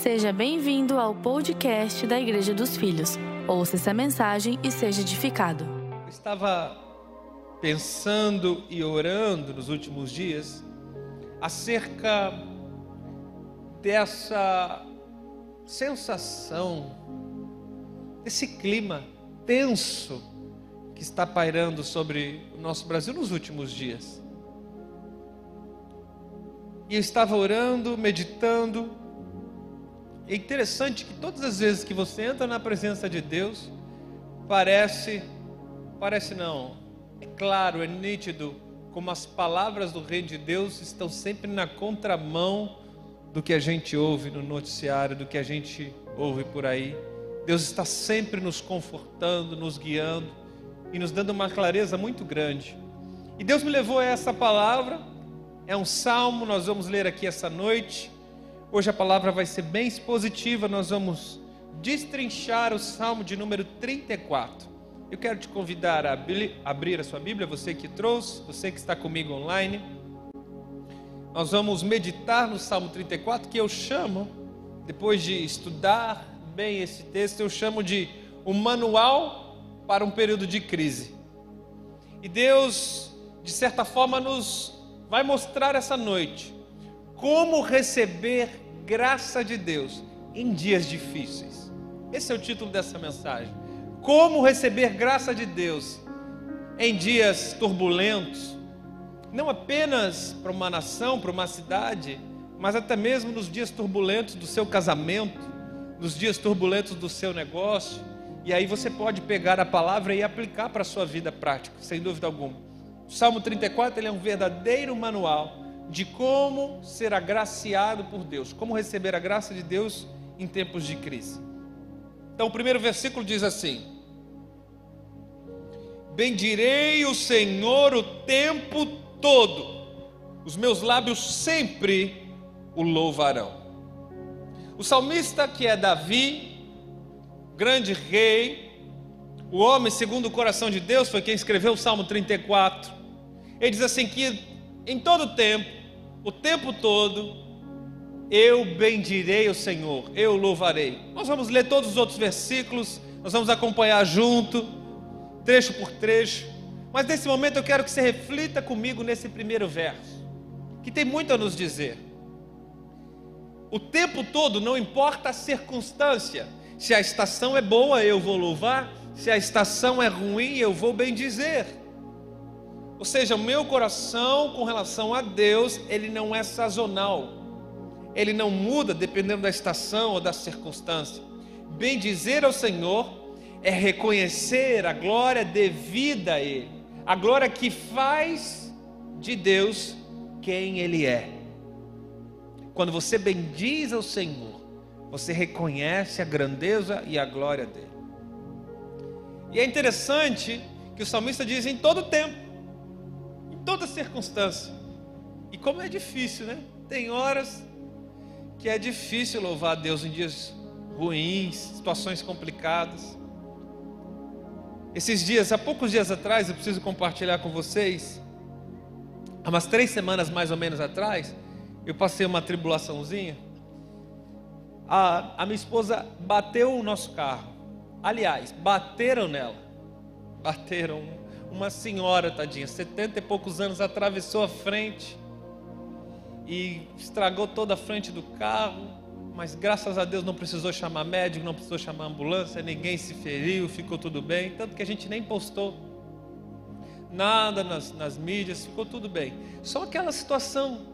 Seja bem-vindo ao podcast da Igreja dos Filhos. Ouça essa mensagem e seja edificado. Eu estava pensando e orando nos últimos dias acerca dessa sensação, desse clima tenso que está pairando sobre o nosso Brasil nos últimos dias. E eu estava orando, meditando. É interessante que todas as vezes que você entra na presença de Deus, parece, parece não, é claro, é nítido, como as palavras do Reino de Deus estão sempre na contramão do que a gente ouve no noticiário, do que a gente ouve por aí. Deus está sempre nos confortando, nos guiando e nos dando uma clareza muito grande. E Deus me levou a essa palavra, é um salmo, nós vamos ler aqui essa noite. Hoje a palavra vai ser bem expositiva, nós vamos destrinchar o salmo de número 34. Eu quero te convidar a abrir a sua Bíblia, você que trouxe, você que está comigo online. Nós vamos meditar no Salmo 34, que eu chamo, depois de estudar bem esse texto, eu chamo de o manual para um período de crise. E Deus, de certa forma, nos vai mostrar essa noite como receber graça de Deus em dias difíceis. Esse é o título dessa mensagem. Como receber graça de Deus em dias turbulentos, não apenas para uma nação, para uma cidade, mas até mesmo nos dias turbulentos do seu casamento, nos dias turbulentos do seu negócio. E aí você pode pegar a palavra e aplicar para a sua vida prática, sem dúvida alguma. O Salmo 34 ele é um verdadeiro manual de como ser agraciado por Deus, como receber a graça de Deus em tempos de crise. Então, o primeiro versículo diz assim: Bendirei o Senhor o tempo todo, os meus lábios sempre o louvarão. O salmista, que é Davi, grande rei, o homem segundo o coração de Deus, foi quem escreveu o Salmo 34. Ele diz assim: que em todo tempo, o tempo todo, eu bendirei o Senhor, eu louvarei. Nós vamos ler todos os outros versículos, nós vamos acompanhar junto, trecho por trecho. Mas nesse momento eu quero que você reflita comigo nesse primeiro verso, que tem muito a nos dizer. O tempo todo, não importa a circunstância, se a estação é boa, eu vou louvar, se a estação é ruim, eu vou bendizer. Ou seja, o meu coração com relação a Deus, ele não é sazonal, ele não muda dependendo da estação ou da circunstância. Bendizer ao Senhor é reconhecer a glória devida a Ele a glória que faz de Deus quem Ele é. Quando você bendiz ao Senhor, você reconhece a grandeza e a glória dele. E é interessante que o salmista diz em todo tempo, em toda circunstância. E como é difícil, né? Tem horas que é difícil louvar a Deus em dias ruins, situações complicadas. Esses dias, há poucos dias atrás, eu preciso compartilhar com vocês. Há umas três semanas mais ou menos atrás, eu passei uma tribulaçãozinha. A, a minha esposa bateu o nosso carro. Aliás, bateram nela. Bateram. Uma senhora, tadinha, setenta e poucos anos, atravessou a frente e estragou toda a frente do carro mas graças a Deus não precisou chamar médico, não precisou chamar ambulância, ninguém se feriu, ficou tudo bem, tanto que a gente nem postou nada nas, nas mídias, ficou tudo bem. Só aquela situação,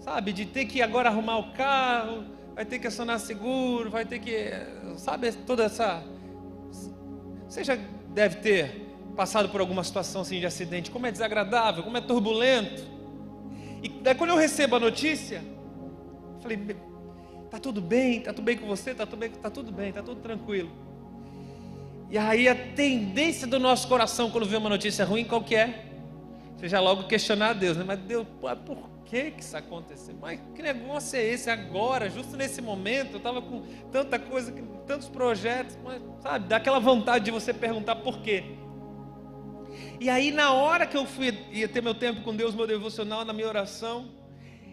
sabe, de ter que agora arrumar o carro, vai ter que acionar seguro, vai ter que, sabe, toda essa. Você já deve ter passado por alguma situação assim de acidente, como é desagradável, como é turbulento. E daí quando eu recebo a notícia, eu falei, Tá tudo bem? Tá tudo bem com você? Tá tudo bem? Tá tudo bem, tá tudo tranquilo. E aí a tendência do nosso coração quando vê uma notícia ruim, qual que é? Seja logo questionar a Deus, né? Mas Deus, por que que isso aconteceu? Mas que negócio é esse agora, justo nesse momento? Eu estava com tanta coisa, tantos projetos, mas, sabe, dá aquela vontade de você perguntar por quê. E aí na hora que eu fui ia ter meu tempo com Deus, meu devocional, na minha oração,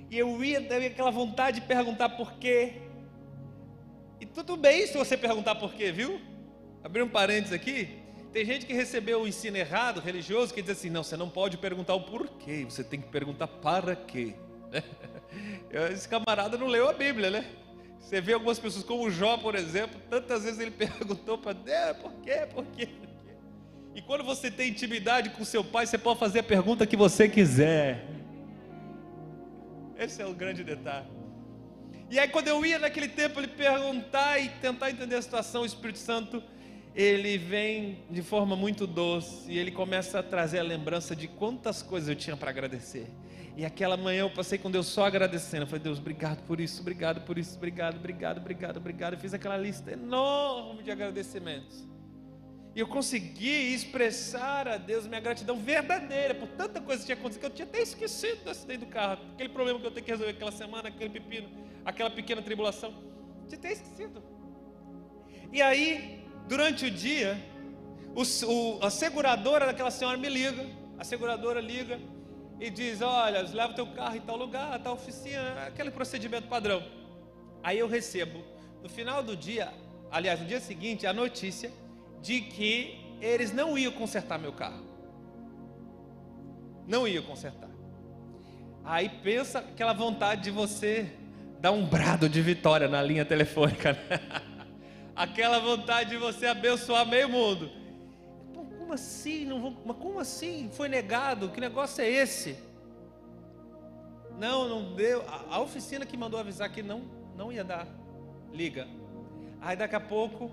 e eu ia ter aquela vontade de perguntar por quê. E tudo bem se você perguntar por quê, viu? Abrir um parênteses aqui. Tem gente que recebeu o ensino errado, religioso, que diz assim: não, você não pode perguntar o porquê, você tem que perguntar para quê. Esse camarada não leu a Bíblia, né? Você vê algumas pessoas, como Jó, por exemplo, tantas vezes ele perguntou para Deus: quê, por quê, por quê? E quando você tem intimidade com seu pai, você pode fazer a pergunta que você quiser. Esse é o grande detalhe. E aí, quando eu ia naquele tempo, ele perguntar e tentar entender a situação, o Espírito Santo ele vem de forma muito doce e ele começa a trazer a lembrança de quantas coisas eu tinha para agradecer. E aquela manhã eu passei com Deus só agradecendo. Eu falei, Deus, obrigado por isso, obrigado por isso, obrigado, obrigado, obrigado, obrigado. Eu fiz aquela lista enorme de agradecimentos. E eu consegui expressar a Deus minha gratidão verdadeira por tanta coisa que tinha acontecido que eu tinha até esquecido do acidente do carro. Aquele problema que eu tenho que resolver aquela semana, aquele pepino, aquela pequena tribulação. Eu tinha até esquecido. E aí, Durante o dia, o, o, a seguradora daquela senhora me liga, a seguradora liga e diz: Olha, leva o teu carro em tal lugar, tal oficina, aquele procedimento padrão. Aí eu recebo, no final do dia, aliás, no dia seguinte, a notícia de que eles não iam consertar meu carro. Não iam consertar. Aí pensa aquela vontade de você dar um brado de vitória na linha telefônica. Né? aquela vontade de você abençoar meio mundo. Como assim? Não vou, mas como assim? Foi negado? Que negócio é esse? Não, não deu. A, a oficina que mandou avisar que não, não ia dar. Liga. Aí daqui a pouco,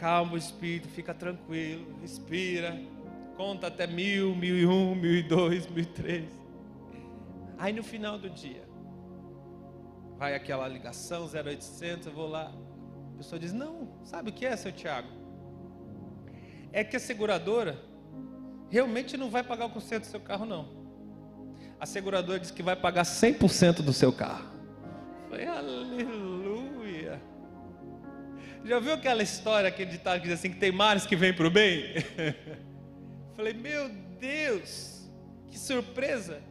calma o espírito, fica tranquilo, respira, conta até mil, mil e um, mil e dois, mil e três. Aí no final do dia, vai aquela ligação 0800, eu vou lá, pessoa diz: Não, sabe o que é, seu Tiago? É que a seguradora realmente não vai pagar o conserto do seu carro, não. A seguradora diz que vai pagar 100% do seu carro. Falei, aleluia. Já viu aquela história, aquele ditado que diz assim: que tem mares que vêm para o bem? Falei, meu Deus, que surpresa.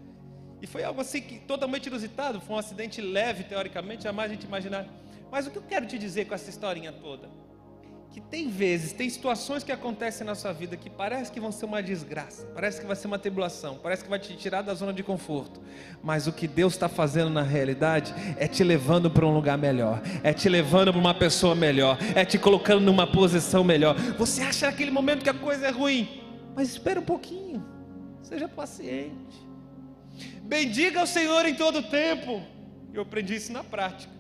E foi algo assim que totalmente inusitado, foi um acidente leve, teoricamente, jamais a gente imaginar. Mas o que eu quero te dizer com essa historinha toda? Que tem vezes, tem situações que acontecem na sua vida que parece que vão ser uma desgraça, parece que vai ser uma tribulação, parece que vai te tirar da zona de conforto. Mas o que Deus está fazendo na realidade é te levando para um lugar melhor, é te levando para uma pessoa melhor, é te colocando numa posição melhor. Você acha naquele momento que a coisa é ruim, mas espera um pouquinho, seja paciente. Bendiga o Senhor em todo o tempo. Eu aprendi isso na prática.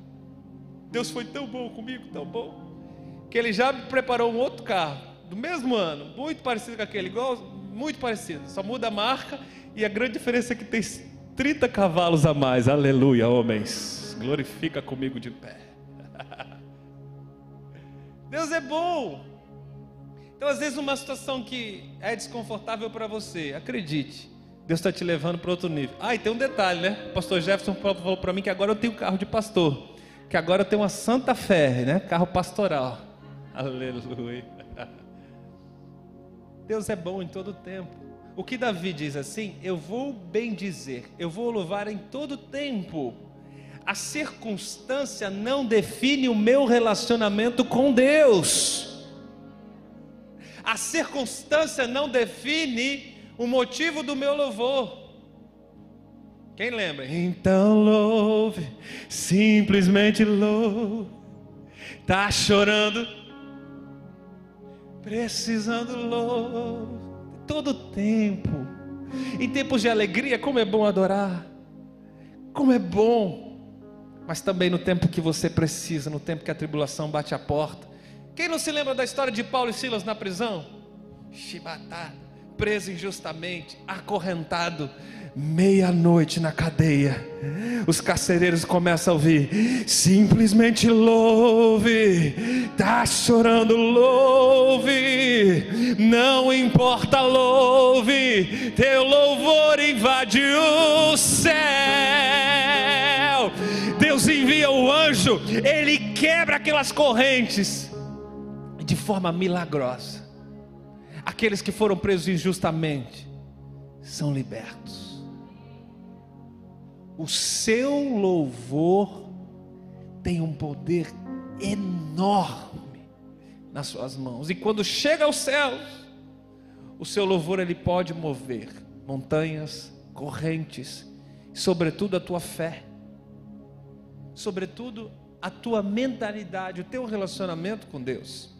Deus foi tão bom comigo, tão bom, que Ele já preparou um outro carro, do mesmo ano, muito parecido com aquele, igual, muito parecido, só muda a marca e a grande diferença é que tem 30 cavalos a mais, aleluia, homens, glorifica comigo de pé. Deus é bom. Então, às vezes, uma situação que é desconfortável para você, acredite, Deus está te levando para outro nível. Ah, e tem um detalhe, né? O pastor Jefferson falou para mim que agora eu tenho carro de pastor que agora tem uma Santa Fé, né? Carro pastoral. Aleluia. Deus é bom em todo tempo. O que Davi diz assim? Eu vou bem dizer, eu vou louvar em todo tempo. A circunstância não define o meu relacionamento com Deus. A circunstância não define o motivo do meu louvor. Quem lembra? Então louve, simplesmente louve. Tá chorando, precisando louve. Todo tempo. Em tempos de alegria, como é bom adorar. Como é bom. Mas também no tempo que você precisa, no tempo que a tribulação bate a porta. Quem não se lembra da história de Paulo e Silas na prisão? Chibatado, preso injustamente, acorrentado meia-noite na cadeia, os carcereiros começam a ouvir: simplesmente louve, tá chorando, louve, não importa, louve, teu louvor invade o céu. Deus envia o anjo, ele quebra aquelas correntes de forma milagrosa. Aqueles que foram presos injustamente são libertos o seu louvor tem um poder enorme nas suas mãos. E quando chega aos céus, o seu louvor ele pode mover montanhas, correntes, sobretudo a tua fé, sobretudo a tua mentalidade, o teu relacionamento com Deus.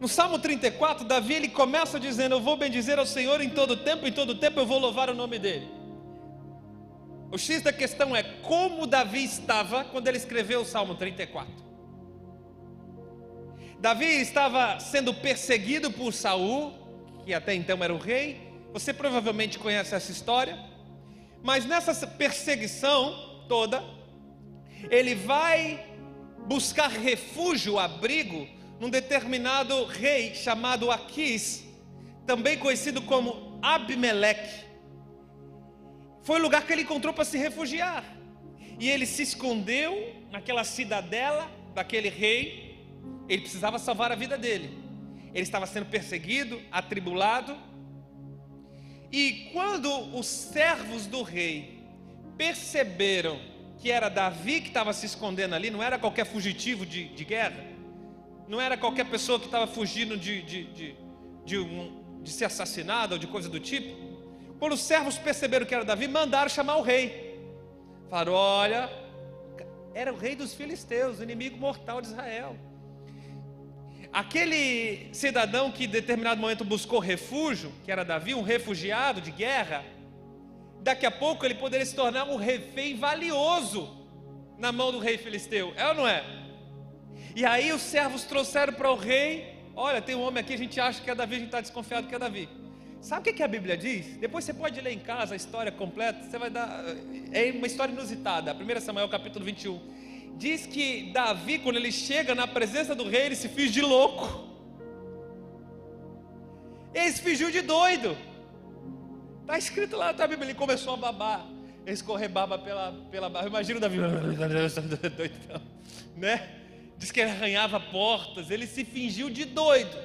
No Salmo 34, Davi ele começa dizendo: Eu vou bendizer ao Senhor em todo tempo, em todo tempo eu vou louvar o nome dele. O X da questão é como Davi estava quando ele escreveu o Salmo 34. Davi estava sendo perseguido por Saul, que até então era o rei. Você provavelmente conhece essa história. Mas nessa perseguição toda, ele vai buscar refúgio, abrigo, num determinado rei chamado Aquis, também conhecido como Abimeleque. Foi o lugar que ele encontrou para se refugiar. E ele se escondeu naquela cidadela daquele rei. Ele precisava salvar a vida dele. Ele estava sendo perseguido, atribulado. E quando os servos do rei perceberam que era Davi que estava se escondendo ali, não era qualquer fugitivo de, de guerra, não era qualquer pessoa que estava fugindo de, de, de, de, um, de ser assassinado ou de coisa do tipo. Quando os servos perceberam que era Davi, mandaram chamar o rei. Falaram: Olha, era o rei dos filisteus, o inimigo mortal de Israel. Aquele cidadão que em determinado momento buscou refúgio, que era Davi, um refugiado de guerra, daqui a pouco ele poderia se tornar um refém valioso na mão do rei filisteu. É ou não é? E aí os servos trouxeram para o rei: Olha, tem um homem aqui, a gente acha que é Davi, a gente está desconfiado que é Davi. Sabe o que a Bíblia diz? Depois você pode ler em casa a história completa, você vai dar. É uma história inusitada. 1 Samuel capítulo 21. Diz que Davi, quando ele chega na presença do rei, ele se finge de louco. Ele se fingiu de doido. Está escrito lá na Bíblia, ele começou a babar, escorrer baba pela, pela barra. Imagina o Davi, doidão, né? Diz que ele arranhava portas, ele se fingiu de doido.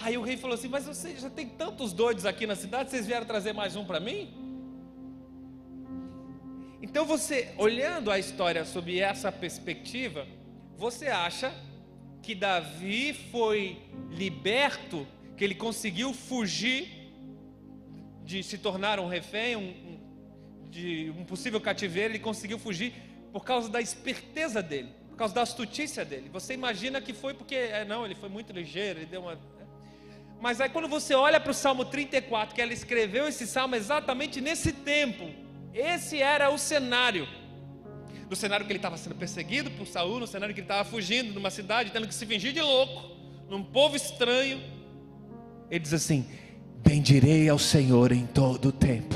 Aí o rei falou assim: Mas você já tem tantos doidos aqui na cidade, vocês vieram trazer mais um para mim? Então você, olhando a história sob essa perspectiva, você acha que Davi foi liberto, que ele conseguiu fugir de se tornar um refém, um, um, de um possível cativeiro, ele conseguiu fugir por causa da esperteza dele, por causa da astutícia dele. Você imagina que foi porque, é, não, ele foi muito ligeiro, ele deu uma mas aí quando você olha para o Salmo 34, que ela escreveu esse salmo exatamente nesse tempo, esse era o cenário. No cenário que ele estava sendo perseguido por Saul, no cenário que ele estava fugindo de uma cidade, tendo que se fingir de louco, num povo estranho. Ele diz assim: Bendirei ao Senhor em todo o tempo.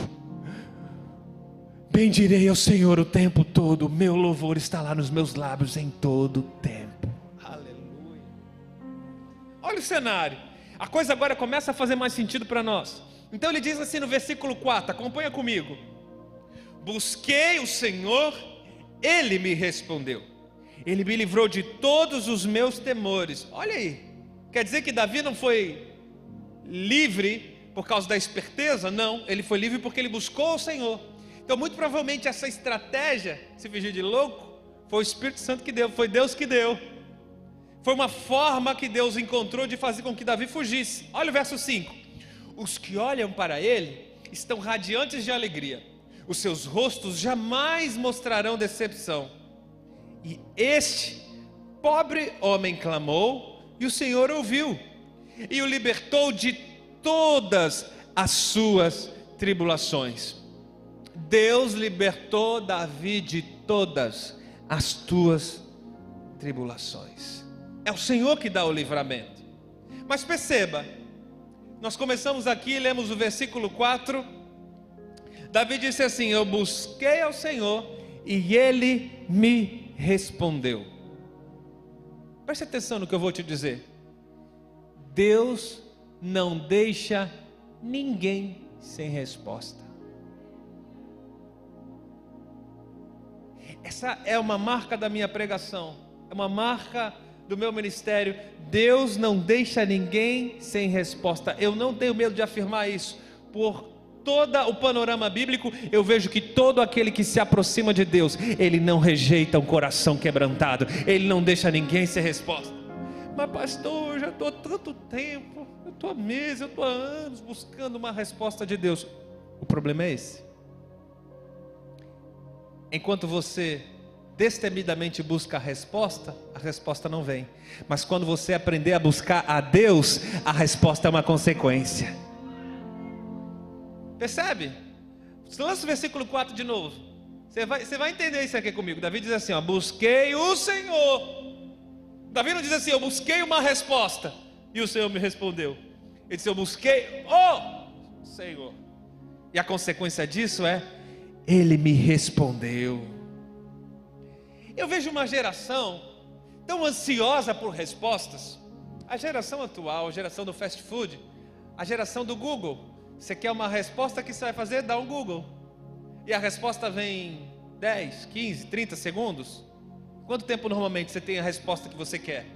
Bendirei ao Senhor o tempo todo, o meu louvor está lá nos meus lábios em todo o tempo. Aleluia. Olha o cenário. A coisa agora começa a fazer mais sentido para nós. Então ele diz assim no versículo 4, acompanha comigo. Busquei o Senhor, ele me respondeu. Ele me livrou de todos os meus temores. Olha aí. Quer dizer que Davi não foi livre por causa da esperteza? Não, ele foi livre porque ele buscou o Senhor. Então, muito provavelmente essa estratégia, se fingir de louco, foi o Espírito Santo que deu, foi Deus que deu. Foi uma forma que Deus encontrou de fazer com que Davi fugisse. Olha o verso 5: Os que olham para ele estão radiantes de alegria, os seus rostos jamais mostrarão decepção. E este pobre homem clamou, e o Senhor ouviu, e o libertou de todas as suas tribulações. Deus libertou Davi de todas as tuas tribulações. É o Senhor que dá o livramento. Mas perceba, nós começamos aqui, lemos o versículo 4. Davi disse assim: Eu busquei ao Senhor e ele me respondeu. Preste atenção no que eu vou te dizer. Deus não deixa ninguém sem resposta. Essa é uma marca da minha pregação, é uma marca do meu ministério, Deus não deixa ninguém sem resposta. Eu não tenho medo de afirmar isso, por todo o panorama bíblico, eu vejo que todo aquele que se aproxima de Deus, ele não rejeita um coração quebrantado, ele não deixa ninguém ser resposta. Mas, pastor, eu já estou há tanto tempo, eu estou há meses, eu estou há anos buscando uma resposta de Deus. O problema é esse. Enquanto você destemidamente busca a resposta, a resposta não vem. Mas quando você aprender a buscar a Deus, a resposta é uma consequência. Percebe? Lança o versículo 4 de novo. Você vai, você vai entender isso aqui comigo. Davi diz assim: ó, Busquei o Senhor. Davi não diz assim: Eu busquei uma resposta. E o Senhor me respondeu. Ele disse: Eu busquei o Senhor. E a consequência disso é: Ele me respondeu. Eu vejo uma geração tão ansiosa por respostas. A geração atual, a geração do fast food, a geração do Google. Você quer uma resposta, que você vai fazer? Dá um Google. E a resposta vem 10, 15, 30 segundos. Quanto tempo normalmente você tem a resposta que você quer?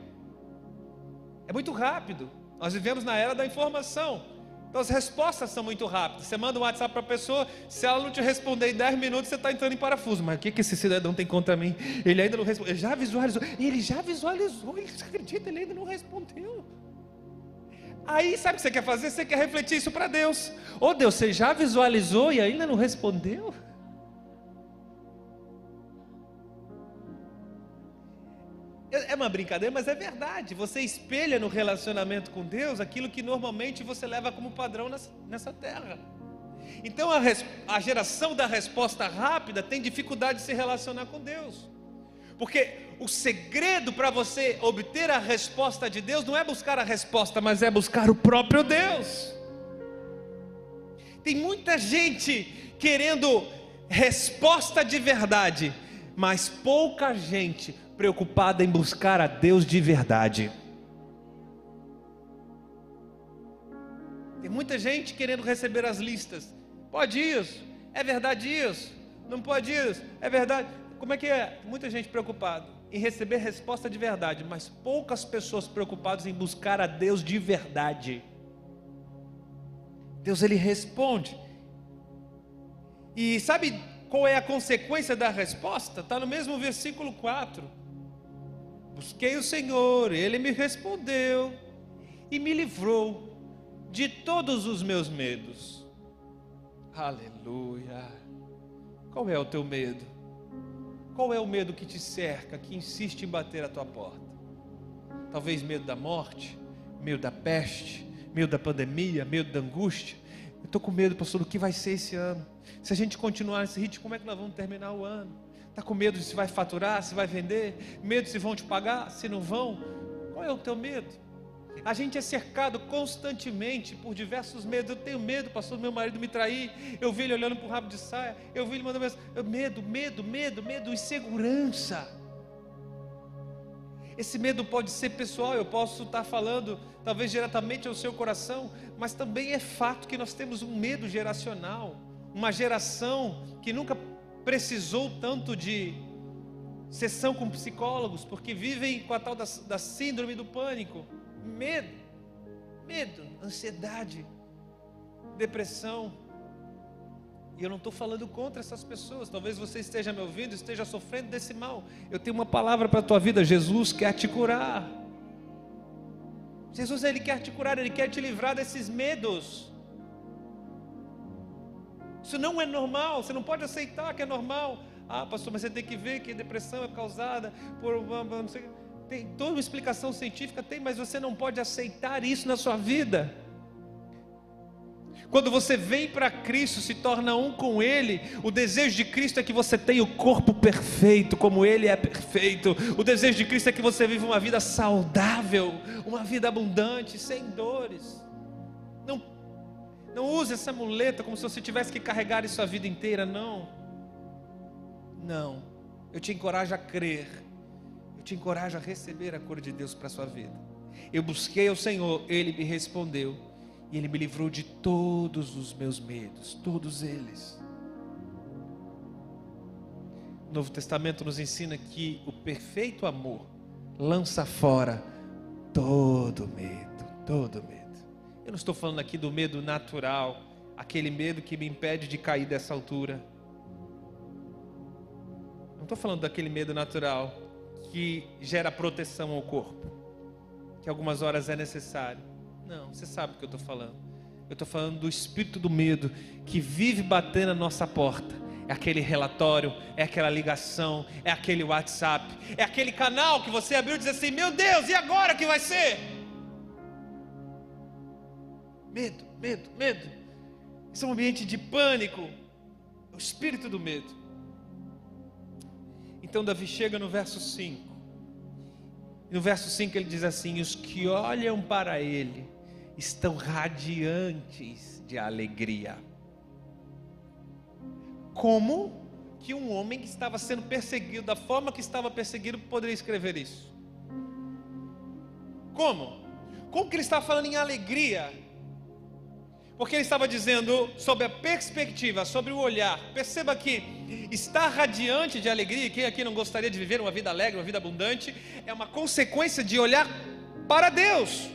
É muito rápido. Nós vivemos na era da informação. Então as respostas são muito rápidas. Você manda um WhatsApp para a pessoa, se ela não te responder em 10 minutos, você está entrando em parafuso. Mas o que, que esse cidadão tem contra mim? Ele ainda não respondeu. Ele já visualizou. Ele já visualizou. Ele acredita, ele ainda não respondeu. Aí sabe o que você quer fazer? Você quer refletir isso para Deus. Ô oh, Deus, você já visualizou e ainda não respondeu? Uma brincadeira, mas é verdade. Você espelha no relacionamento com Deus aquilo que normalmente você leva como padrão nessa terra. Então a, a geração da resposta rápida tem dificuldade de se relacionar com Deus. Porque o segredo para você obter a resposta de Deus não é buscar a resposta, mas é buscar o próprio Deus. Tem muita gente querendo resposta de verdade, mas pouca gente preocupada em buscar a Deus de verdade. Tem muita gente querendo receber as listas. Pode isso? É verdade isso? Não pode isso? É verdade? Como é que é? Muita gente preocupada em receber resposta de verdade, mas poucas pessoas preocupadas em buscar a Deus de verdade. Deus ele responde. E sabe qual é a consequência da resposta? Está no mesmo versículo 4. Busquei o Senhor, ele me respondeu e me livrou de todos os meus medos. Aleluia. Qual é o teu medo? Qual é o medo que te cerca, que insiste em bater a tua porta? Talvez medo da morte, medo da peste, medo da pandemia, medo da angústia. Eu estou com medo, pastor, do que vai ser esse ano. Se a gente continuar nesse ritmo, como é que nós vamos terminar o ano? Está com medo de se vai faturar, se vai vender? Medo se vão te pagar, se não vão? Qual é o teu medo? A gente é cercado constantemente por diversos medos. Eu tenho medo, pastor, meu marido me trair. Eu vi ele olhando para o rabo de saia. Eu vi ele mandando mensagem. Medo, medo, medo, medo, insegurança. Esse medo pode ser pessoal, eu posso estar falando talvez diretamente ao seu coração, mas também é fato que nós temos um medo geracional, uma geração que nunca precisou tanto de sessão com psicólogos, porque vivem com a tal da, da síndrome do pânico, medo, medo, ansiedade, depressão. E eu não estou falando contra essas pessoas. Talvez você esteja me ouvindo, esteja sofrendo desse mal. Eu tenho uma palavra para a tua vida. Jesus quer te curar. Jesus ele quer te curar, ele quer te livrar desses medos. Isso não é normal, você não pode aceitar que é normal. Ah, pastor, mas você tem que ver que depressão é causada por não sei, tem toda uma explicação científica, tem, mas você não pode aceitar isso na sua vida. Quando você vem para Cristo, se torna um com Ele, o desejo de Cristo é que você tenha o corpo perfeito, como Ele é perfeito. O desejo de Cristo é que você viva uma vida saudável, uma vida abundante, sem dores. Não use essa muleta como se você tivesse que carregar isso a vida inteira, não. Não. Eu te encorajo a crer. Eu te encorajo a receber a cor de Deus para a sua vida. Eu busquei ao Senhor, Ele me respondeu. E Ele me livrou de todos os meus medos, todos eles. O Novo Testamento nos ensina que o perfeito amor lança fora todo medo, todo medo. Eu não estou falando aqui do medo natural, aquele medo que me impede de cair dessa altura. Não estou falando daquele medo natural que gera proteção ao corpo, que algumas horas é necessário. Não, você sabe o que eu estou falando. Eu estou falando do espírito do medo que vive batendo na nossa porta. É aquele relatório, é aquela ligação, é aquele WhatsApp, é aquele canal que você abriu e diz assim: Meu Deus, e agora que vai ser? Medo, medo, medo. Isso é um ambiente de pânico. O espírito do medo. Então Davi chega no verso 5. No verso 5 ele diz assim: Os que olham para ele estão radiantes de alegria. Como que um homem que estava sendo perseguido, da forma que estava perseguido, poderia escrever isso? Como? Como que ele está falando em alegria? Porque ele estava dizendo sobre a perspectiva, sobre o olhar. Perceba que estar radiante de alegria, quem aqui não gostaria de viver uma vida alegre, uma vida abundante, é uma consequência de olhar para Deus.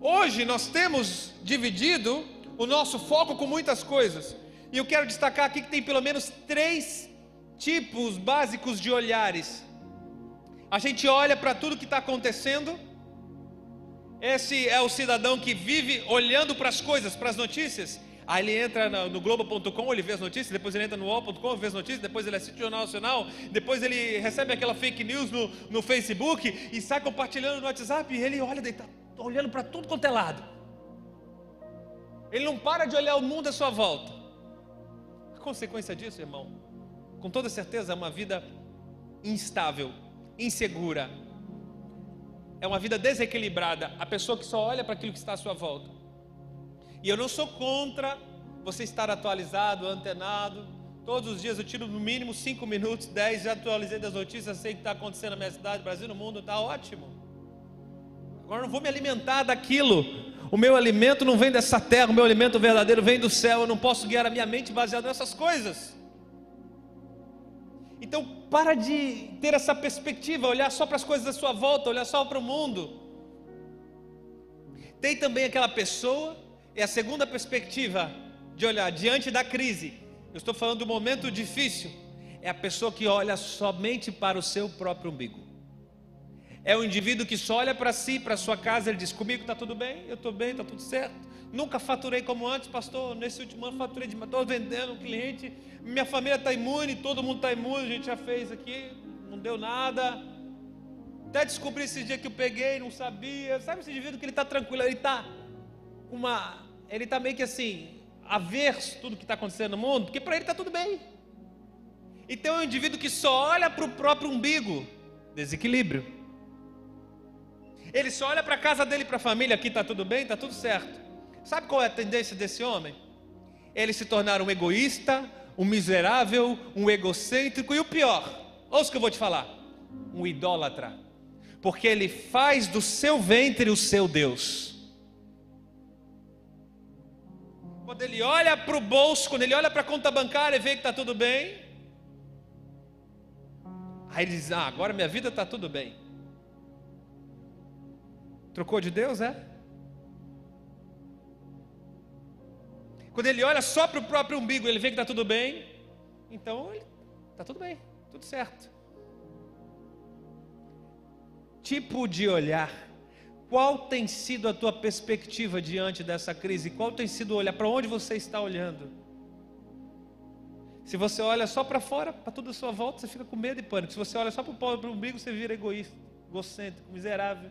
Hoje nós temos dividido o nosso foco com muitas coisas. E eu quero destacar aqui que tem pelo menos três tipos básicos de olhares. A gente olha para tudo que está acontecendo esse é o cidadão que vive olhando para as coisas, para as notícias. Aí ele entra no Globo.com, ele vê as notícias, depois ele entra no UOL.com, vê as notícias, depois ele assiste o Jornal Nacional, depois ele recebe aquela fake news no, no Facebook e sai compartilhando no WhatsApp e ele olha, ele está olhando para tudo quanto é lado. Ele não para de olhar o mundo à sua volta. A consequência disso, irmão, com toda certeza, é uma vida instável, insegura, é uma vida desequilibrada, a pessoa que só olha para aquilo que está à sua volta. E eu não sou contra você estar atualizado, antenado. Todos os dias eu tiro no mínimo 5 minutos, 10, já atualizei das notícias, sei o que está acontecendo na minha cidade, Brasil, no mundo, está ótimo. Agora não vou me alimentar daquilo. O meu alimento não vem dessa terra, o meu alimento verdadeiro vem do céu. Eu não posso guiar a minha mente baseado nessas coisas. Então, para de ter essa perspectiva, olhar só para as coisas à sua volta, olhar só para o mundo. Tem também aquela pessoa, é a segunda perspectiva de olhar diante da crise. Eu estou falando do momento difícil. É a pessoa que olha somente para o seu próprio umbigo. É o indivíduo que só olha para si, para a sua casa, ele diz: Comigo está tudo bem, eu estou bem, está tudo certo. Nunca faturei como antes, pastor. Nesse último ano faturei de estou vendendo um cliente. Minha família está imune, todo mundo está imune, a gente já fez aqui, não deu nada. Até descobri esse dia que eu peguei, não sabia. Sabe esse indivíduo que ele está tranquilo, ele está uma. Ele está meio que assim, averso tudo que está acontecendo no mundo, porque para ele está tudo bem. Então é um indivíduo que só olha para o próprio umbigo, desequilíbrio. Ele só olha para a casa dele, para a família, aqui está tudo bem, está tudo certo. Sabe qual é a tendência desse homem? Ele se tornar um egoísta, um miserável, um egocêntrico e o pior, ouça o que eu vou te falar: um idólatra, porque ele faz do seu ventre o seu Deus. Quando ele olha para o bolso, quando ele olha para a conta bancária e vê que está tudo bem, aí ele diz: Ah, agora minha vida está tudo bem. Trocou de Deus, é? Quando ele olha só para o próprio umbigo, ele vê que está tudo bem, então está tudo bem, tudo certo. Tipo de olhar. Qual tem sido a tua perspectiva diante dessa crise? Qual tem sido o olhar? Para onde você está olhando? Se você olha só para fora, para tudo à sua volta, você fica com medo e pânico. Se você olha só para o umbigo, você vira egoísta, egocêntrico, miserável.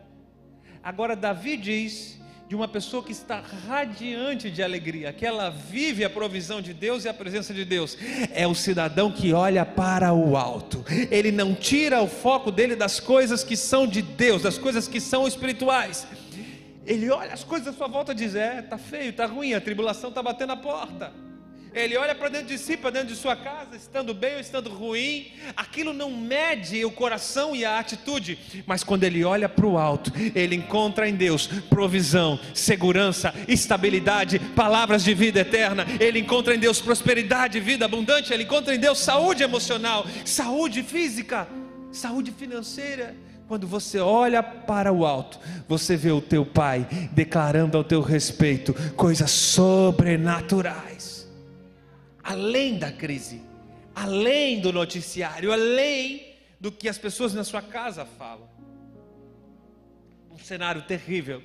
Agora, Davi diz de uma pessoa que está radiante de alegria, que ela vive a provisão de Deus e a presença de Deus. É o cidadão que olha para o alto. Ele não tira o foco dele das coisas que são de Deus, das coisas que são espirituais. Ele olha as coisas à sua volta e diz: "É, tá feio, tá ruim, a tribulação está batendo a porta". Ele olha para dentro de si, para dentro de sua casa, estando bem ou estando ruim. Aquilo não mede o coração e a atitude, mas quando ele olha para o alto, ele encontra em Deus provisão, segurança, estabilidade, palavras de vida eterna. Ele encontra em Deus prosperidade, vida abundante. Ele encontra em Deus saúde emocional, saúde física, saúde financeira. Quando você olha para o alto, você vê o teu Pai declarando ao teu respeito coisas sobrenaturais, além da crise, além do noticiário, além do que as pessoas na sua casa falam. Um cenário terrível.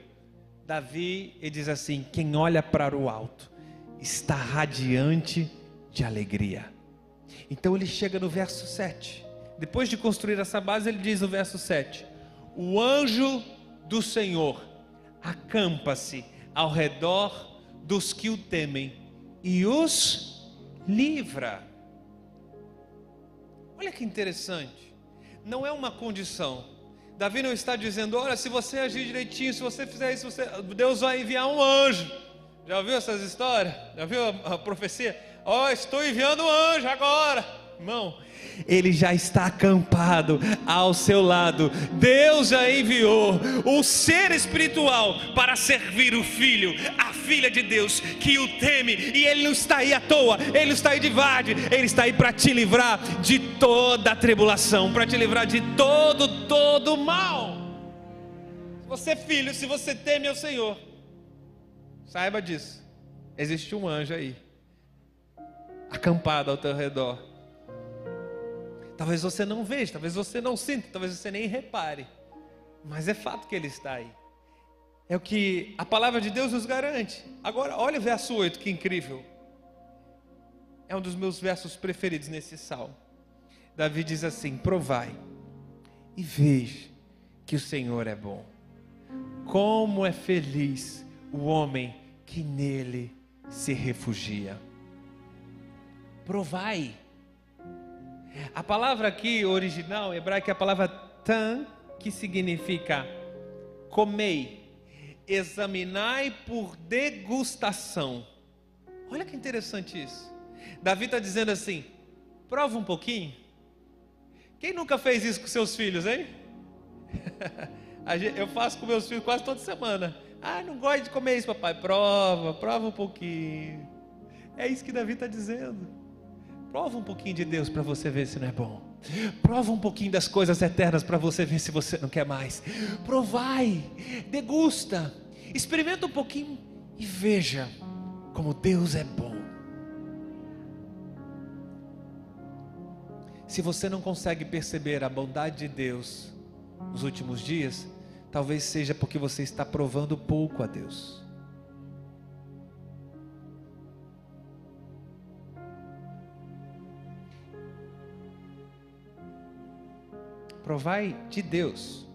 Davi ele diz assim: quem olha para o alto está radiante de alegria. Então ele chega no verso 7 depois de construir essa base, ele diz no verso 7: O anjo do Senhor acampa-se ao redor dos que o temem e os livra. Olha que interessante. Não é uma condição. Davi não está dizendo, olha, se você agir direitinho, se você fizer isso, você... Deus vai enviar um anjo. Já ouviu essas histórias? Já viu a, a profecia? Ó, oh, estou enviando um anjo agora. Irmão, ele já está acampado ao seu lado. Deus já enviou o ser espiritual para servir o filho, a filha de Deus que o teme, e ele não está aí à toa, ele está aí de vade, ele está aí para te livrar de toda a tribulação, para te livrar de todo, todo mal. Se você é filho, se você teme ao Senhor, saiba disso. Existe um anjo aí, acampado ao teu redor Talvez você não veja, talvez você não sinta, talvez você nem repare. Mas é fato que ele está aí. É o que a palavra de Deus nos garante. Agora, olha o verso 8, que incrível. É um dos meus versos preferidos nesse salmo. Davi diz assim: Provai e veja que o Senhor é bom. Como é feliz o homem que nele se refugia. Provai a palavra aqui original hebraica é a palavra tan, que significa comei, examinai por degustação. Olha que interessante isso. Davi está dizendo assim: prova um pouquinho. Quem nunca fez isso com seus filhos, hein? Eu faço com meus filhos quase toda semana. Ah, não gosto de comer isso, papai. Prova, prova um pouquinho. É isso que Davi está dizendo. Prova um pouquinho de Deus para você ver se não é bom. Prova um pouquinho das coisas eternas para você ver se você não quer mais. Provai, degusta, experimenta um pouquinho e veja como Deus é bom. Se você não consegue perceber a bondade de Deus nos últimos dias, talvez seja porque você está provando pouco a Deus. Provai de Deus.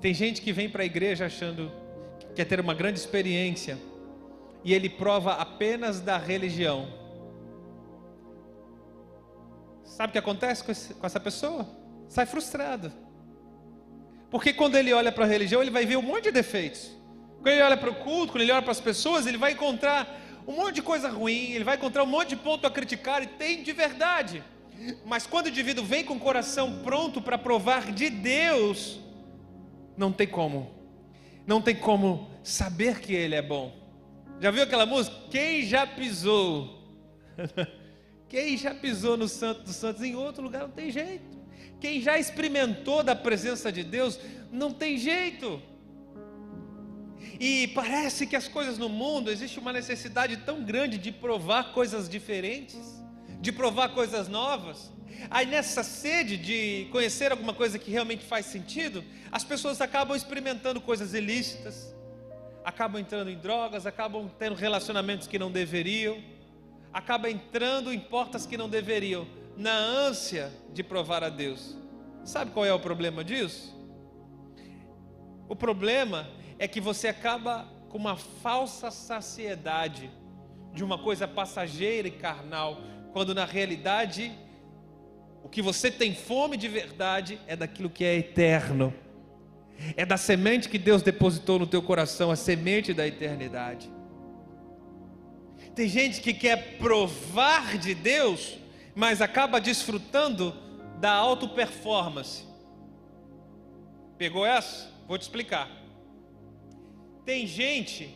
Tem gente que vem para a igreja achando que quer ter uma grande experiência e ele prova apenas da religião. Sabe o que acontece com, esse, com essa pessoa? Sai frustrado. Porque quando ele olha para a religião, ele vai ver um monte de defeitos. Quando ele olha para o culto, quando ele olha para as pessoas, ele vai encontrar um monte de coisa ruim, ele vai encontrar um monte de ponto a criticar, e tem de verdade. Mas quando o indivíduo vem com o coração pronto para provar de Deus, não tem como, não tem como saber que Ele é bom. Já viu aquela música? Quem já pisou? Quem já pisou no Santo dos Santos em outro lugar não tem jeito. Quem já experimentou da presença de Deus não tem jeito. E parece que as coisas no mundo existe uma necessidade tão grande de provar coisas diferentes de provar coisas novas. Aí nessa sede de conhecer alguma coisa que realmente faz sentido, as pessoas acabam experimentando coisas ilícitas, acabam entrando em drogas, acabam tendo relacionamentos que não deveriam, acabam entrando em portas que não deveriam, na ânsia de provar a Deus. Sabe qual é o problema disso? O problema é que você acaba com uma falsa saciedade de uma coisa passageira e carnal, quando na realidade o que você tem fome de verdade é daquilo que é eterno. É da semente que Deus depositou no teu coração, a semente da eternidade. Tem gente que quer provar de Deus, mas acaba desfrutando da auto performance. Pegou essa? Vou te explicar. Tem gente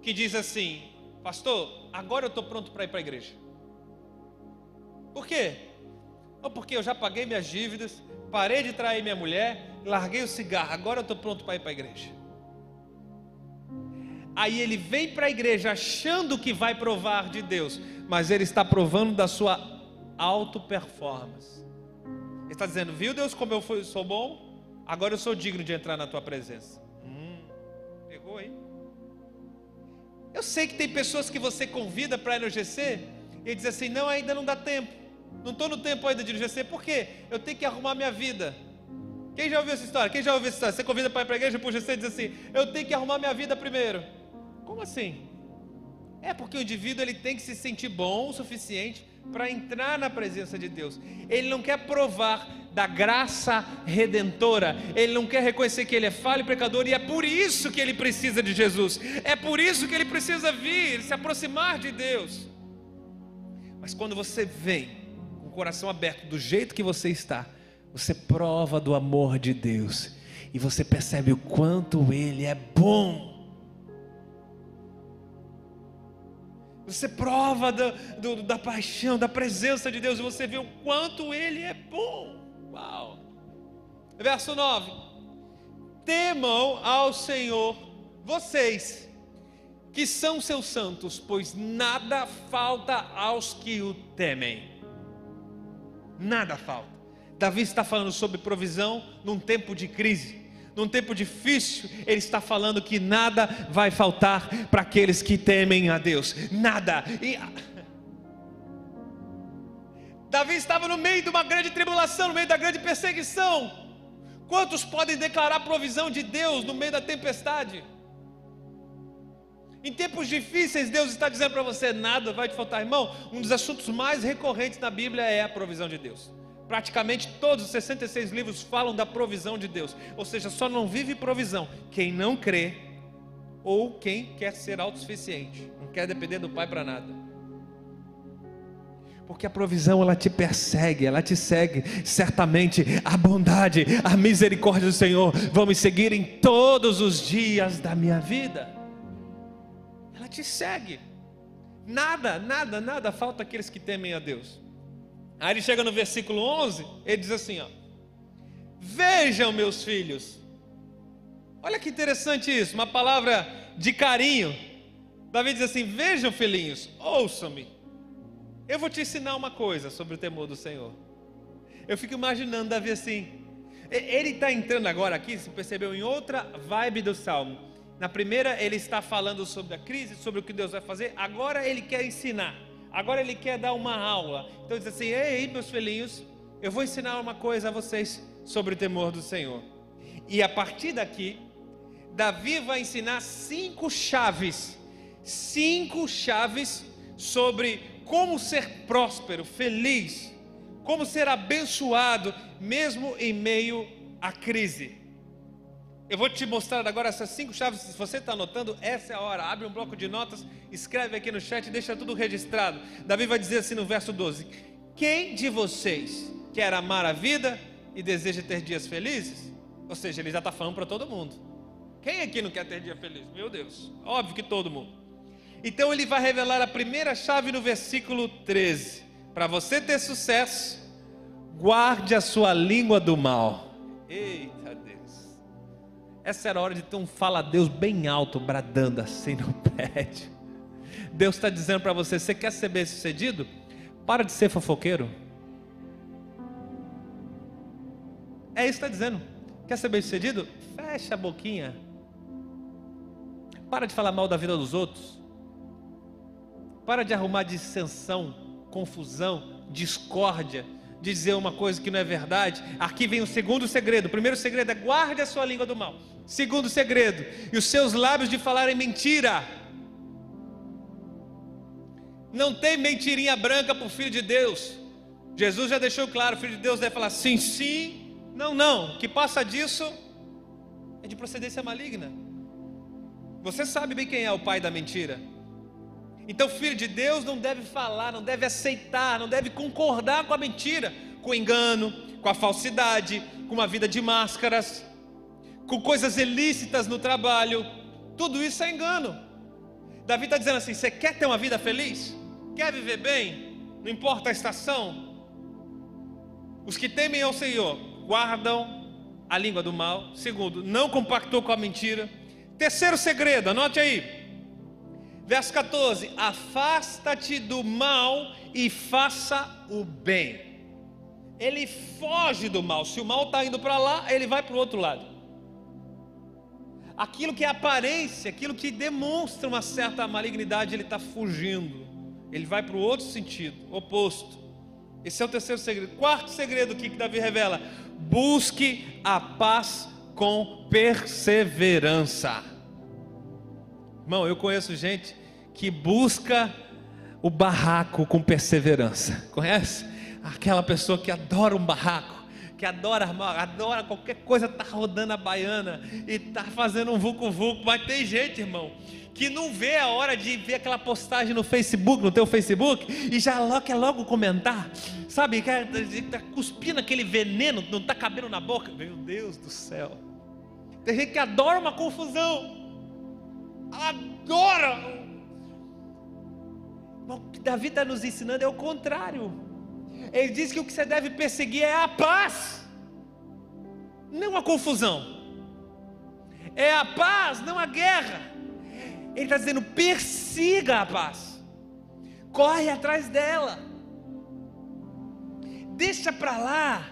que diz assim, pastor, agora eu estou pronto para ir para a igreja. Por quê? Ou porque eu já paguei minhas dívidas, parei de trair minha mulher, larguei o cigarro, agora eu estou pronto para ir para a igreja. Aí ele vem para a igreja achando que vai provar de Deus, mas ele está provando da sua auto-performance. Ele está dizendo, viu Deus como eu sou bom? Agora eu sou digno de entrar na tua presença. Hum, pegou aí? Eu sei que tem pessoas que você convida para ir no GC e diz assim: não, ainda não dá tempo. Não estou no tempo ainda de GC, por quê? Eu tenho que arrumar minha vida. Quem já ouviu essa história? Quem já ouviu essa história? Você convida para ir para a igreja para o GC e diz assim: eu tenho que arrumar minha vida primeiro. Como assim? É porque o indivíduo ele tem que se sentir bom o suficiente para entrar na presença de Deus. Ele não quer provar da graça redentora. Ele não quer reconhecer que ele é falho e pecador e é por isso que ele precisa de Jesus. É por isso que ele precisa vir, se aproximar de Deus. Mas quando você vem coração aberto do jeito que você está, você prova do amor de Deus e você percebe o quanto ele é bom. Você prova da, do, da paixão, da presença de Deus, e você vê o quanto Ele é bom. Uau! Verso 9: Temam ao Senhor vocês, que são seus santos, pois nada falta aos que o temem. Nada falta. Davi está falando sobre provisão num tempo de crise num tempo difícil, ele está falando que nada vai faltar para aqueles que temem a Deus. Nada. E... Davi estava no meio de uma grande tribulação, no meio da grande perseguição. Quantos podem declarar provisão de Deus no meio da tempestade? Em tempos difíceis, Deus está dizendo para você: nada vai te faltar, irmão. Um dos assuntos mais recorrentes na Bíblia é a provisão de Deus. Praticamente todos os 66 livros falam da provisão de Deus. Ou seja, só não vive provisão quem não crê ou quem quer ser autossuficiente, não quer depender do pai para nada. Porque a provisão ela te persegue, ela te segue. Certamente a bondade, a misericórdia do Senhor vão me seguir em todos os dias da minha vida. Te segue. Nada, nada, nada falta aqueles que temem a Deus. Aí ele chega no versículo 11, ele diz assim: ó, Vejam, meus filhos. Olha que interessante isso, uma palavra de carinho. Davi diz assim: Vejam, filhinhos, ouçam-me. Eu vou te ensinar uma coisa sobre o temor do Senhor. Eu fico imaginando Davi assim. Ele está entrando agora aqui, se percebeu, em outra vibe do salmo. Na primeira, ele está falando sobre a crise, sobre o que Deus vai fazer. Agora, ele quer ensinar. Agora ele quer dar uma aula. Então diz assim: Ei, meus filhinhos, eu vou ensinar uma coisa a vocês sobre o temor do Senhor. E a partir daqui, Davi vai ensinar cinco chaves, cinco chaves sobre como ser próspero, feliz, como ser abençoado, mesmo em meio à crise. Eu vou te mostrar agora essas cinco chaves. Se você está anotando, essa é a hora. Abre um bloco de notas, escreve aqui no chat, deixa tudo registrado. Davi vai dizer assim no verso 12: Quem de vocês quer amar a vida e deseja ter dias felizes? Ou seja, ele já está falando para todo mundo. Quem aqui não quer ter dia feliz? Meu Deus, óbvio que todo mundo. Então ele vai revelar a primeira chave no versículo 13. Para você ter sucesso, guarde a sua língua do mal. Eita. Essa era a hora de ter um fala a Deus bem alto, bradando assim no prédio. Deus está dizendo para você: você quer ser bem sucedido? Para de ser fofoqueiro. É isso que está dizendo. Quer ser bem sucedido? Fecha a boquinha. Para de falar mal da vida dos outros. Para de arrumar dissensão, confusão, discórdia dizer uma coisa que não é verdade. Aqui vem o segundo segredo. O primeiro segredo é guarde a sua língua do mal. Segundo segredo, e os seus lábios de falarem mentira. Não tem mentirinha branca para o filho de Deus. Jesus já deixou claro: o filho de Deus deve falar sim, sim, não, não. Que passa disso é de procedência maligna. Você sabe bem quem é o pai da mentira. Então, filho de Deus não deve falar, não deve aceitar, não deve concordar com a mentira, com o engano, com a falsidade, com uma vida de máscaras com coisas ilícitas no trabalho, tudo isso é engano. Davi está dizendo assim: você quer ter uma vida feliz? Quer viver bem? Não importa a estação. Os que temem ao Senhor guardam a língua do mal. Segundo, não compactou com a mentira. Terceiro segredo, anote aí. Verso 14: Afasta-te do mal e faça o bem. Ele foge do mal. Se o mal está indo para lá, ele vai para o outro lado. Aquilo que é aparência, aquilo que demonstra uma certa malignidade, ele está fugindo. Ele vai para o outro sentido, oposto. Esse é o terceiro segredo. Quarto segredo que Davi revela: busque a paz com perseverança. Irmão, eu conheço gente que busca o barraco com perseverança. Conhece? Aquela pessoa que adora um barraco, que adora adora qualquer coisa, tá rodando a baiana e tá fazendo um vulco vulco. Mas tem gente, irmão, que não vê a hora de ver aquela postagem no Facebook, no teu Facebook, e já quer logo comentar, sabe? Quer, tá cuspindo aquele veneno, não tá cabendo na boca. Meu Deus do céu. Tem gente que adora uma confusão, adora. Mas o que Davi está nos ensinando é o contrário. Ele diz que o que você deve perseguir é a paz, não a confusão. É a paz, não a guerra. Ele está dizendo: persiga a paz, corre atrás dela, deixa para lá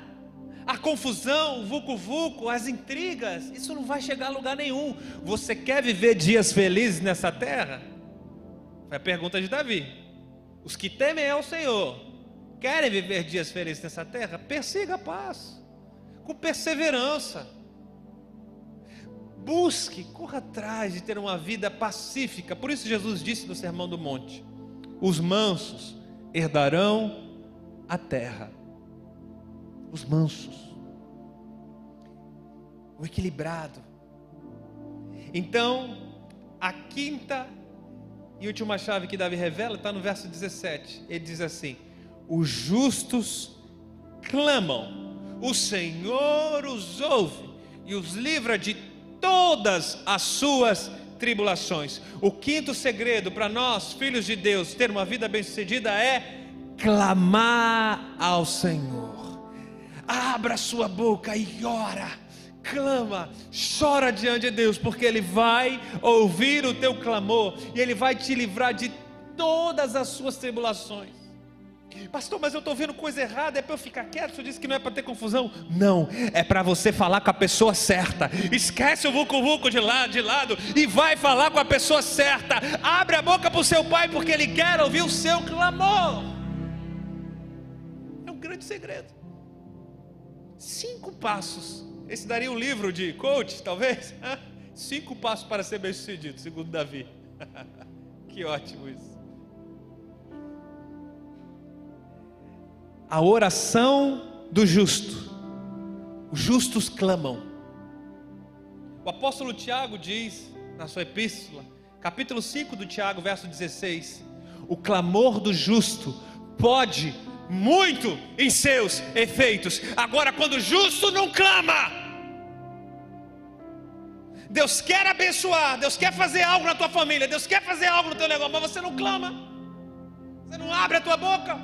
a confusão, o vucu-vucu, as intrigas, isso não vai chegar a lugar nenhum. Você quer viver dias felizes nessa terra? Foi a pergunta de Davi. Os que temem ao Senhor, querem viver dias felizes nessa terra? Persiga a paz, com perseverança Busque, corra atrás de ter uma vida pacífica. Por isso Jesus disse no Sermão do Monte: os mansos herdarão a terra. Os mansos, o equilibrado. Então, a quinta e última chave que Davi revela está no verso 17. Ele diz assim: Os justos clamam, o Senhor os ouve e os livra de todas as suas tribulações. O quinto segredo para nós, filhos de Deus, ter uma vida bem-sucedida é clamar ao Senhor. Abra sua boca e ora. Clama, chora diante de Deus, porque Ele vai ouvir o teu clamor e Ele vai te livrar de todas as suas tribulações. Pastor, mas eu estou vendo coisa errada, é para eu ficar quieto? Você disse que não é para ter confusão? Não, é para você falar com a pessoa certa. Esquece o vucu-vucu de lado, de lado e vai falar com a pessoa certa. Abre a boca para o seu pai, porque ele quer ouvir o seu clamor. É um grande segredo. Cinco passos. Esse daria um livro de coach, talvez? Cinco passos para ser bem-sucedido, segundo Davi. que ótimo isso. a oração do justo. Os justos clamam. O apóstolo Tiago diz na sua epístola, capítulo 5 do Tiago, verso 16: O clamor do justo pode muito em seus efeitos. Agora, quando o justo não clama, Deus quer abençoar, Deus quer fazer algo na tua família, Deus quer fazer algo no teu negócio, mas você não clama, você não abre a tua boca.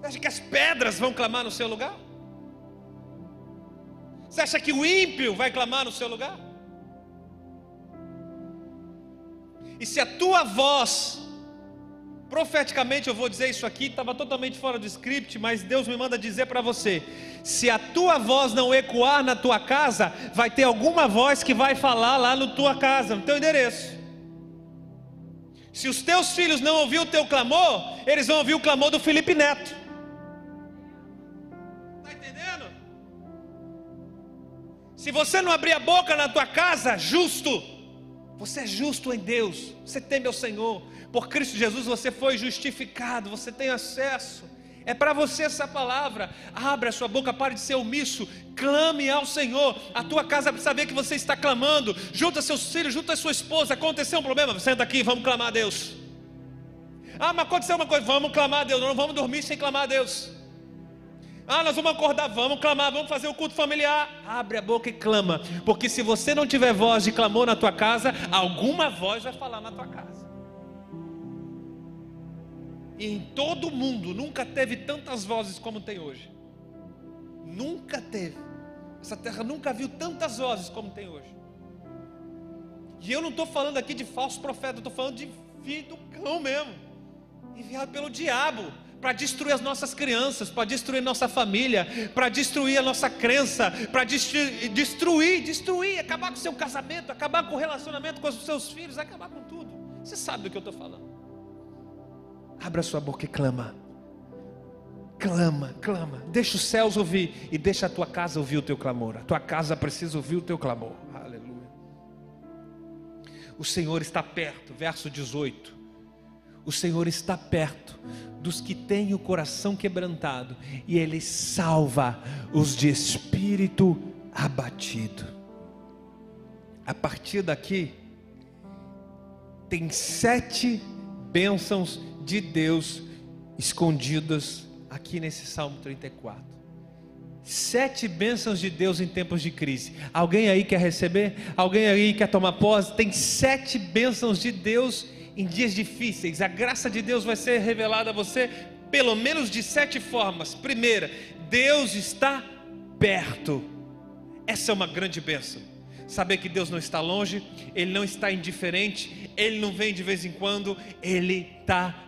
Você acha que as pedras vão clamar no seu lugar? Você acha que o ímpio vai clamar no seu lugar? E se a tua voz, profeticamente eu vou dizer isso aqui, estava totalmente fora do script, mas Deus me manda dizer para você: se a tua voz não ecoar na tua casa, vai ter alguma voz que vai falar lá na tua casa, no teu endereço. Se os teus filhos não ouvir o teu clamor, eles vão ouvir o clamor do Felipe Neto. Se você não abrir a boca na tua casa, justo, você é justo em Deus, você teme ao Senhor, por Cristo Jesus você foi justificado, você tem acesso. É para você essa palavra. Abra a sua boca, pare de ser omisso. Clame ao Senhor. A tua casa precisa saber que você está clamando. Junta seus filhos, junta sua esposa. Aconteceu um problema? Senta aqui, vamos clamar a Deus. Ah, mas aconteceu uma coisa, vamos clamar a Deus. Não vamos dormir sem clamar a Deus. Ah, nós vamos acordar, vamos clamar, vamos fazer o culto familiar. Abre a boca e clama, porque se você não tiver voz de clamor na tua casa, alguma voz vai falar na tua casa. E em todo o mundo nunca teve tantas vozes como tem hoje. Nunca teve. Essa terra nunca viu tantas vozes como tem hoje. E eu não estou falando aqui de falso profeta, estou falando de filho do cão mesmo, enviado pelo diabo para destruir as nossas crianças, para destruir nossa família, para destruir a nossa crença, para destruir, destruir, destruir, acabar com o seu casamento, acabar com o relacionamento com os seus filhos, acabar com tudo. Você sabe do que eu estou falando. Abra sua boca e clama. Clama, clama. Deixa os céus ouvir e deixa a tua casa ouvir o teu clamor. A tua casa precisa ouvir o teu clamor. Aleluia. O Senhor está perto, verso 18. O Senhor está perto dos que têm o coração quebrantado e Ele salva os de espírito abatido. A partir daqui, tem sete bênçãos de Deus escondidas aqui nesse Salmo 34. Sete bênçãos de Deus em tempos de crise. Alguém aí quer receber? Alguém aí quer tomar posse? Tem sete bênçãos de Deus em dias difíceis. A graça de Deus vai ser revelada a você pelo menos de sete formas. Primeira, Deus está perto. Essa é uma grande bênção. Saber que Deus não está longe, Ele não está indiferente, Ele não vem de vez em quando, Ele está perto.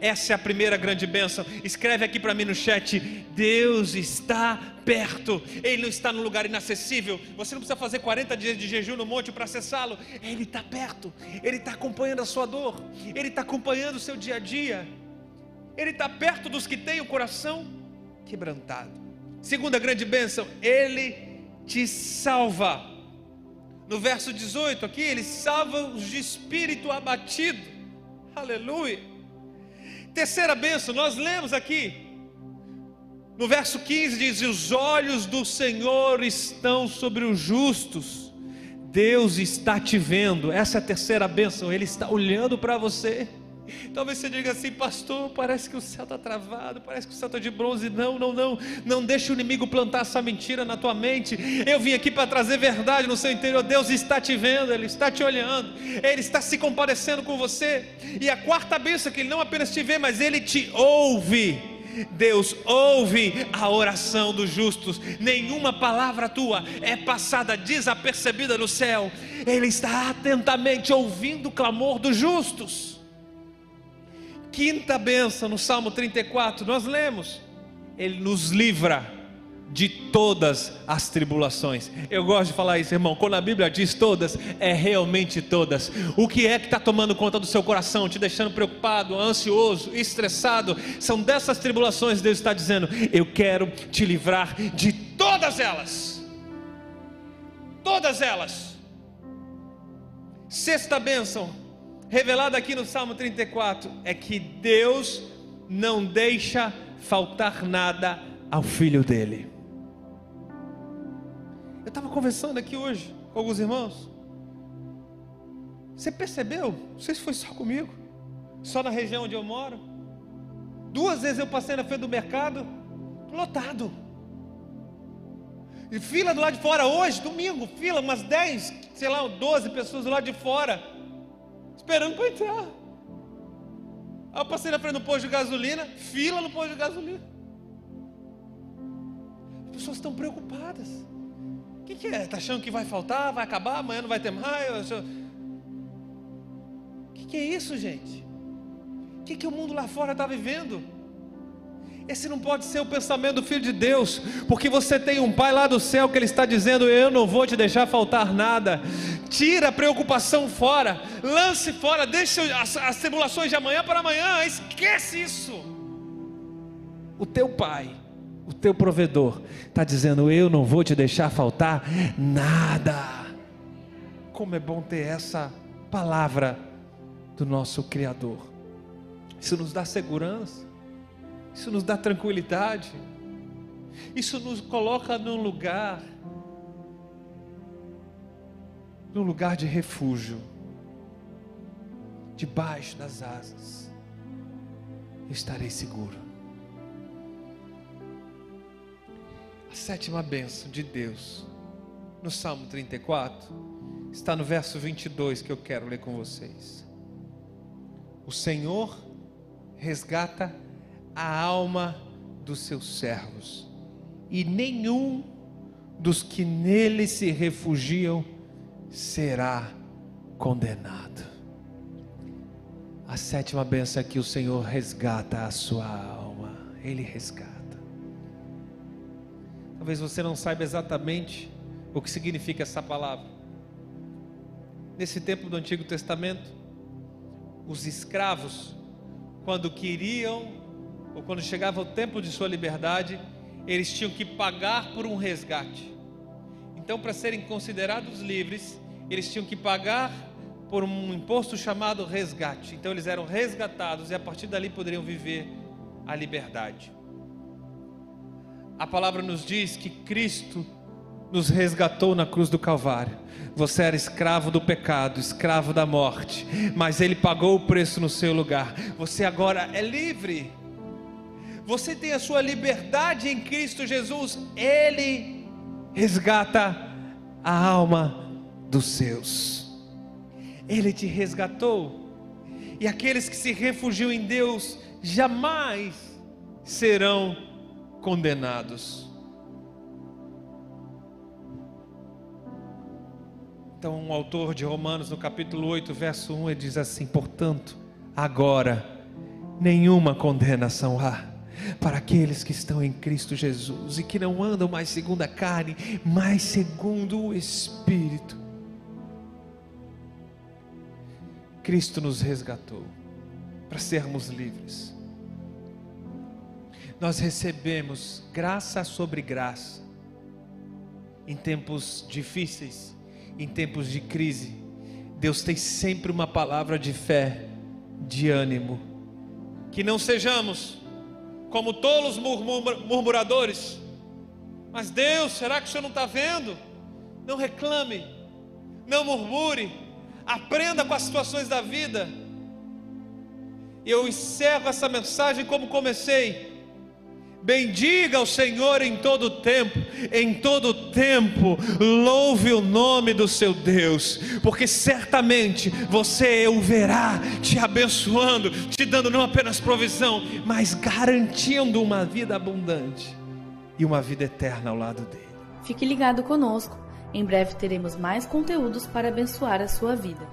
Essa é a primeira grande bênção. Escreve aqui para mim no chat: Deus está perto. Ele não está num lugar inacessível. Você não precisa fazer 40 dias de jejum no monte para acessá-lo. Ele está perto. Ele está acompanhando a sua dor. Ele está acompanhando o seu dia a dia. Ele está perto dos que têm o coração quebrantado. Segunda grande bênção, Ele te salva. No verso 18 aqui, Ele salva os de espírito abatido. Aleluia. Terceira bênção, nós lemos aqui, no verso 15 diz: Os olhos do Senhor estão sobre os justos, Deus está te vendo, essa é a terceira bênção, Ele está olhando para você. Talvez você diga assim, pastor, parece que o céu está travado, parece que o céu está de bronze. Não, não, não. Não deixe o inimigo plantar essa mentira na tua mente. Eu vim aqui para trazer verdade no seu interior. Deus está te vendo, Ele está te olhando, Ele está se compadecendo com você. E a quarta bênção que Ele não apenas te vê, mas Ele te ouve. Deus ouve a oração dos justos, nenhuma palavra tua é passada desapercebida no céu, Ele está atentamente ouvindo o clamor dos justos quinta bênção no Salmo 34, nós lemos: Ele nos livra de todas as tribulações. Eu gosto de falar isso, irmão. Quando a Bíblia diz todas, é realmente todas. O que é que está tomando conta do seu coração, te deixando preocupado, ansioso, estressado? São dessas tribulações, Deus está dizendo: Eu quero te livrar de todas elas. Todas elas. Sexta bênção revelado aqui no Salmo 34 é que Deus não deixa faltar nada ao filho dele. Eu estava conversando aqui hoje com alguns irmãos. Você percebeu? Não sei se foi só comigo, só na região onde eu moro. Duas vezes eu passei na frente do mercado, lotado. E fila do lado de fora hoje, domingo, fila, umas 10, sei lá, 12 pessoas do lado de fora esperando para entrar. Aí eu passei na frente do posto de gasolina, fila no posto de gasolina. As pessoas estão preocupadas. O que, que é? Está achando que vai faltar, vai acabar, amanhã não vai ter mais? O que, que é isso, gente? O que, que o mundo lá fora está vivendo? Esse não pode ser o pensamento do Filho de Deus, porque você tem um Pai lá do céu que Ele está dizendo: Eu não vou te deixar faltar nada. Tira a preocupação fora, lance fora, deixe as, as tribulações de amanhã para amanhã, esquece isso. O teu Pai, o teu provedor, está dizendo: Eu não vou te deixar faltar nada. Como é bom ter essa palavra do nosso Criador, isso nos dá segurança isso nos dá tranquilidade, isso nos coloca num lugar, num lugar de refúgio, debaixo das asas, estarei seguro. A sétima bênção de Deus, no Salmo 34, está no verso 22 que eu quero ler com vocês. O Senhor resgata a alma dos seus servos e nenhum dos que nele se refugiam será condenado. A sétima benção é que o Senhor resgata a sua alma, Ele resgata. Talvez você não saiba exatamente o que significa essa palavra. Nesse tempo do Antigo Testamento, os escravos, quando queriam, ou quando chegava o tempo de sua liberdade, eles tinham que pagar por um resgate. Então, para serem considerados livres, eles tinham que pagar por um imposto chamado resgate. Então, eles eram resgatados e a partir dali poderiam viver a liberdade. A palavra nos diz que Cristo nos resgatou na cruz do Calvário. Você era escravo do pecado, escravo da morte, mas Ele pagou o preço no seu lugar. Você agora é livre. Você tem a sua liberdade em Cristo Jesus. Ele resgata a alma dos seus. Ele te resgatou. E aqueles que se refugiam em Deus jamais serão condenados. Então, o autor de Romanos, no capítulo 8, verso 1, ele diz assim: Portanto, agora, nenhuma condenação há para aqueles que estão em Cristo Jesus e que não andam mais segundo a carne, mas segundo o Espírito. Cristo nos resgatou para sermos livres. Nós recebemos graça sobre graça em tempos difíceis em tempos de crise, Deus tem sempre uma palavra de fé, de ânimo. Que não sejamos como tolos murmuradores, mas Deus, será que o Senhor não está vendo? Não reclame, não murmure, aprenda com as situações da vida. Eu encerro essa mensagem como comecei Bendiga o Senhor em todo tempo, em todo tempo, louve o nome do seu Deus, porque certamente você o verá te abençoando, te dando não apenas provisão, mas garantindo uma vida abundante e uma vida eterna ao lado dele. Fique ligado conosco, em breve teremos mais conteúdos para abençoar a sua vida.